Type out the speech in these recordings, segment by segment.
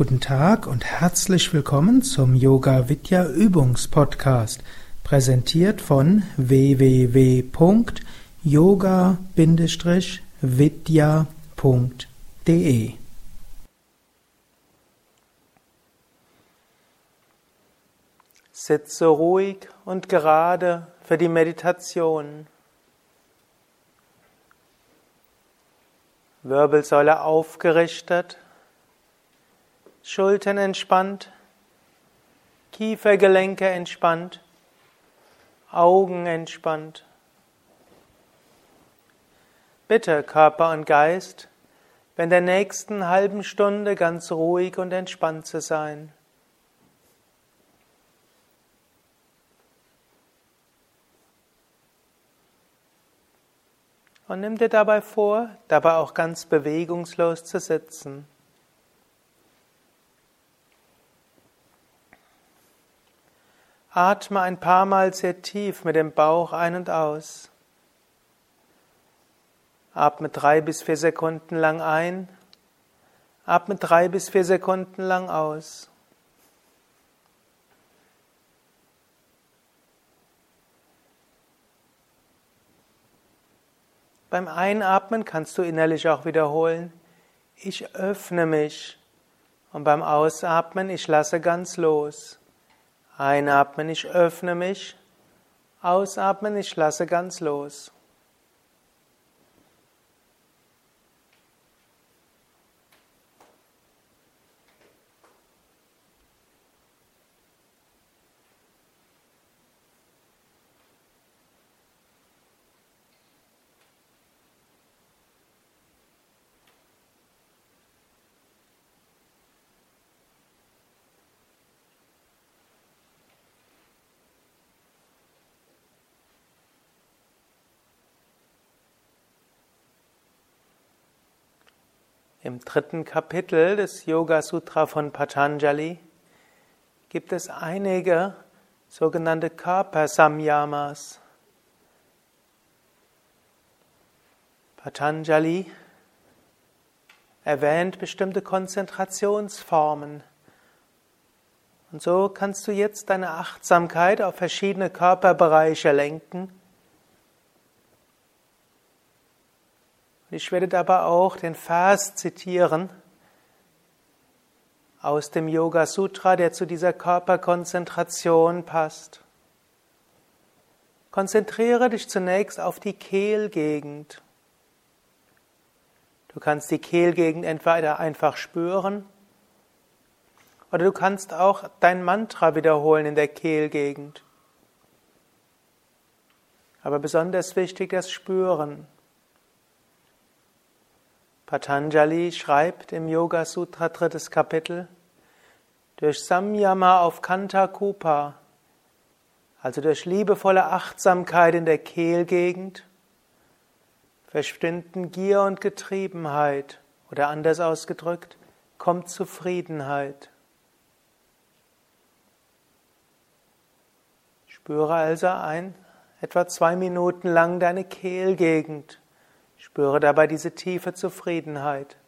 Guten Tag und herzlich willkommen zum Yoga Vidya Übungspodcast, präsentiert von www.yoga-vidya.de. Sitze ruhig und gerade für die Meditation. Wirbelsäule aufgerichtet, Schultern entspannt, Kiefergelenke entspannt, Augen entspannt. Bitte Körper und Geist, in der nächsten halben Stunde ganz ruhig und entspannt zu sein. Und nimm dir dabei vor, dabei auch ganz bewegungslos zu sitzen. Atme ein paar Mal sehr tief mit dem Bauch ein und aus. Atme drei bis vier Sekunden lang ein. Atme drei bis vier Sekunden lang aus. Beim Einatmen kannst du innerlich auch wiederholen, ich öffne mich. Und beim Ausatmen, ich lasse ganz los. Einatmen, ich öffne mich. Ausatmen, ich lasse ganz los. Im dritten Kapitel des Yoga Sutra von Patanjali gibt es einige sogenannte Körpersamyamas. Patanjali erwähnt bestimmte Konzentrationsformen. Und so kannst du jetzt deine Achtsamkeit auf verschiedene Körperbereiche lenken Ich werde dabei auch den Vers zitieren aus dem Yoga Sutra, der zu dieser Körperkonzentration passt. Konzentriere dich zunächst auf die Kehlgegend. Du kannst die Kehlgegend entweder einfach spüren oder du kannst auch dein Mantra wiederholen in der Kehlgegend. Aber besonders wichtig das Spüren. Patanjali schreibt im Yoga Sutra drittes Kapitel, durch Samyama auf Kantakupa, also durch liebevolle Achtsamkeit in der Kehlgegend, verschwinden Gier und Getriebenheit oder anders ausgedrückt, kommt Zufriedenheit. Spüre also ein, etwa zwei Minuten lang deine Kehlgegend. Spüre dabei diese tiefe Zufriedenheit.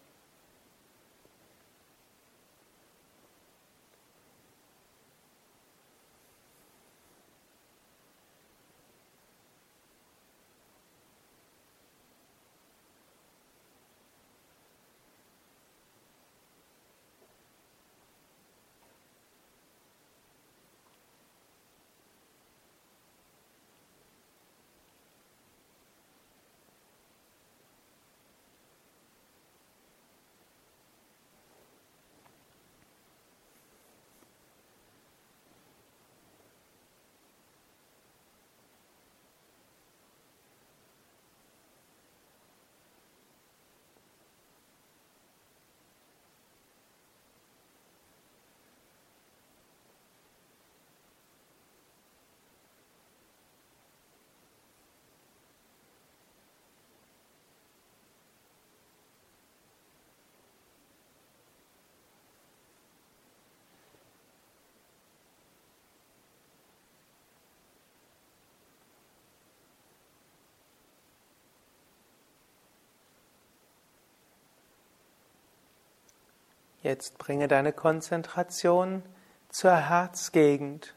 Jetzt bringe deine Konzentration zur Herzgegend.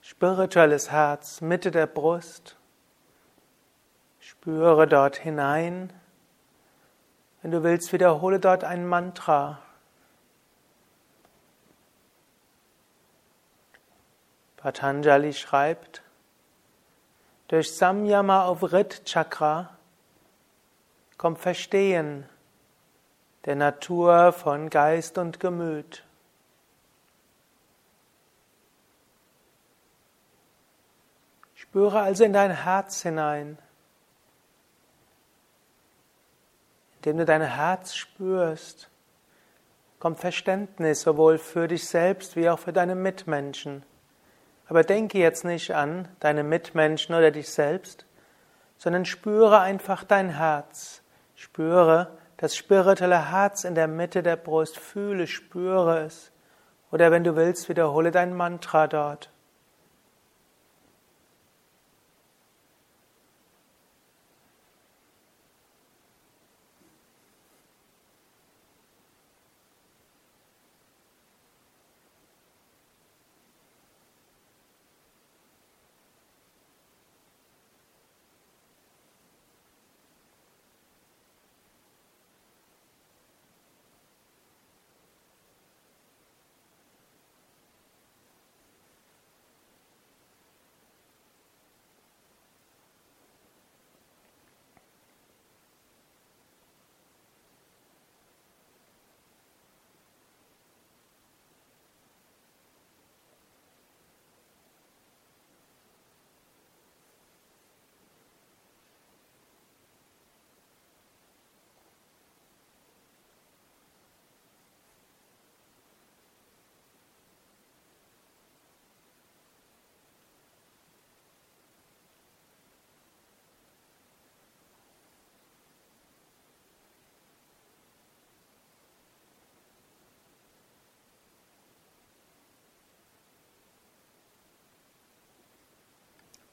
Spirituelles Herz, Mitte der Brust. Spüre dort hinein. Wenn du willst, wiederhole dort ein Mantra. Patanjali schreibt, durch Samyama auf Rit Chakra kommt Verstehen der Natur von Geist und Gemüt. Spüre also in dein Herz hinein, indem du dein Herz spürst, kommt Verständnis sowohl für dich selbst wie auch für deine Mitmenschen. Aber denke jetzt nicht an deine Mitmenschen oder dich selbst, sondern spüre einfach dein Herz. Spüre das spirituelle Herz in der Mitte der Brust. Fühle, spüre es. Oder wenn du willst, wiederhole dein Mantra dort.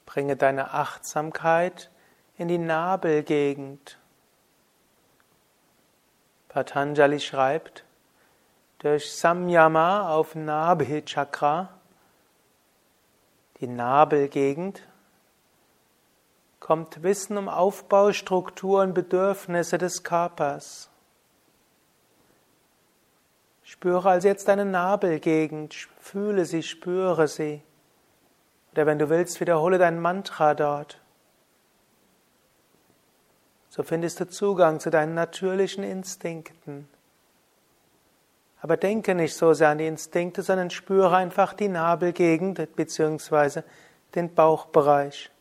Bringe deine Achtsamkeit in die Nabelgegend. Patanjali schreibt, durch Samyama auf Nabhi Chakra, die Nabelgegend, kommt Wissen um Aufbau, Struktur und Bedürfnisse des Körpers. Spüre also jetzt deine Nabelgegend, fühle sie, spüre sie. Oder wenn du willst, wiederhole dein Mantra dort. So findest du Zugang zu deinen natürlichen Instinkten. Aber denke nicht so sehr an die Instinkte, sondern spüre einfach die Nabelgegend bzw. den Bauchbereich.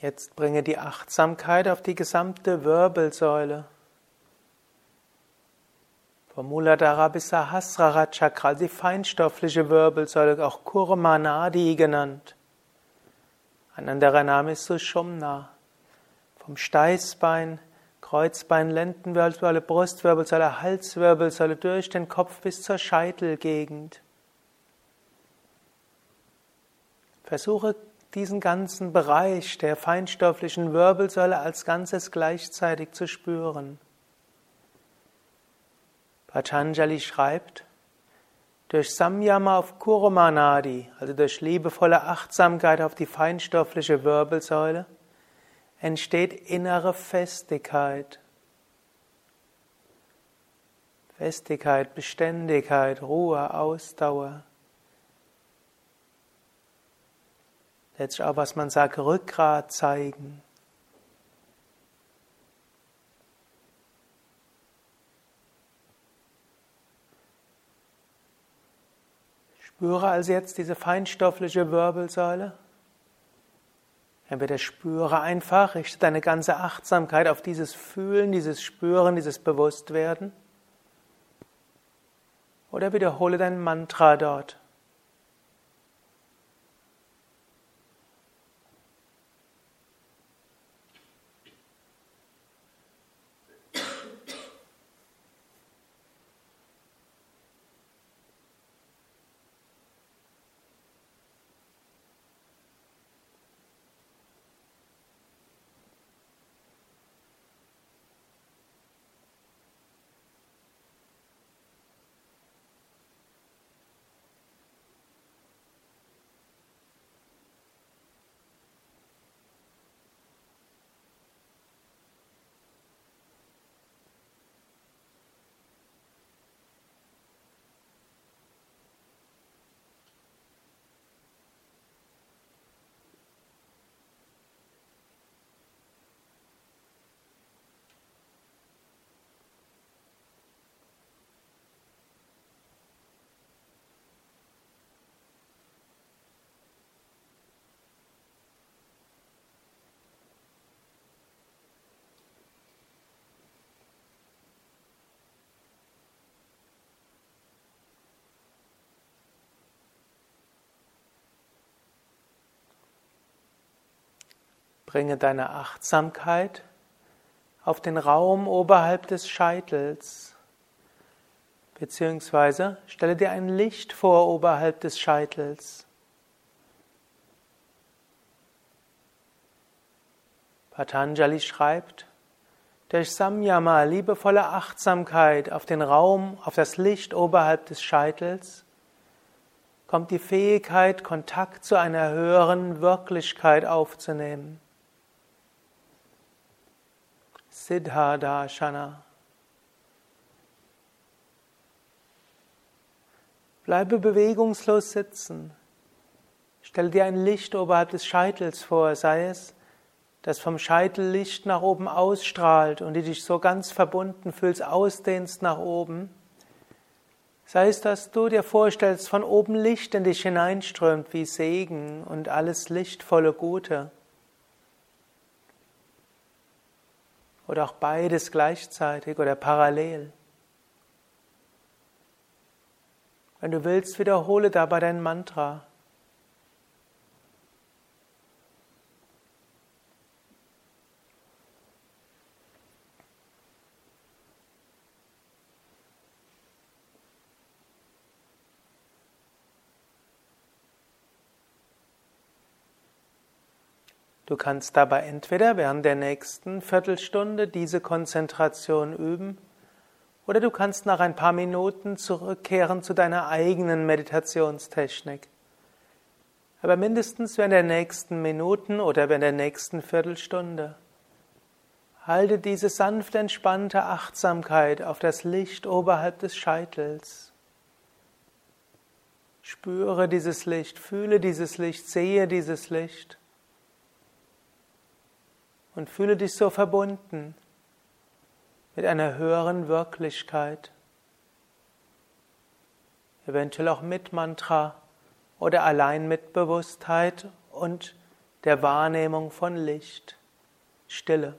Jetzt bringe die Achtsamkeit auf die gesamte Wirbelsäule. vom Muladhara bis Sahasrara Chakra, die feinstoffliche Wirbelsäule, auch Kurmanadi genannt. Ein anderer Name ist Sushumna. Vom Steißbein, Kreuzbein, Lendenwirbelsäule, Brustwirbelsäule, Halswirbelsäule durch den Kopf bis zur Scheitelgegend. Versuche diesen ganzen Bereich der feinstofflichen Wirbelsäule als Ganzes gleichzeitig zu spüren. Patanjali schreibt, durch Samyama auf Kurumanadi, also durch liebevolle Achtsamkeit auf die feinstoffliche Wirbelsäule, entsteht innere Festigkeit. Festigkeit, Beständigkeit, Ruhe, Ausdauer. Letztlich auch, was man sagt, Rückgrat zeigen. Spüre also jetzt diese feinstoffliche Wirbelsäule. Entweder spüre einfach, richte deine ganze Achtsamkeit auf dieses Fühlen, dieses Spüren, dieses Bewusstwerden. Oder wiederhole dein Mantra dort. Bringe deine Achtsamkeit auf den Raum oberhalb des Scheitels, beziehungsweise stelle dir ein Licht vor oberhalb des Scheitels. Patanjali schreibt, durch Samyama, liebevolle Achtsamkeit auf den Raum, auf das Licht oberhalb des Scheitels, kommt die Fähigkeit, Kontakt zu einer höheren Wirklichkeit aufzunehmen. Siddhadashana. Bleibe bewegungslos sitzen. Stell dir ein Licht oberhalb des Scheitels vor, sei es, das vom Scheitel Licht nach oben ausstrahlt und die dich so ganz verbunden fühlst, ausdehnst nach oben. Sei es, dass du dir vorstellst, von oben Licht in dich hineinströmt wie Segen und alles lichtvolle Gute. Oder auch beides gleichzeitig oder parallel. Wenn du willst, wiederhole dabei dein Mantra. Du kannst dabei entweder während der nächsten Viertelstunde diese Konzentration üben, oder du kannst nach ein paar Minuten zurückkehren zu deiner eigenen Meditationstechnik. Aber mindestens während der nächsten Minuten oder während der nächsten Viertelstunde. Halte diese sanft entspannte Achtsamkeit auf das Licht oberhalb des Scheitels. Spüre dieses Licht, fühle dieses Licht, sehe dieses Licht und fühle dich so verbunden mit einer höheren Wirklichkeit. Eventuell auch mit Mantra oder allein mit Bewusstheit und der Wahrnehmung von Licht, Stille.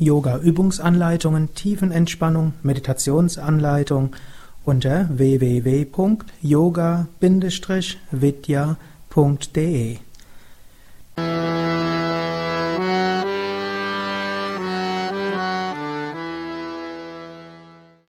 Yoga-Übungsanleitungen, Tiefenentspannung, Meditationsanleitung unter www.yoga-vidya.de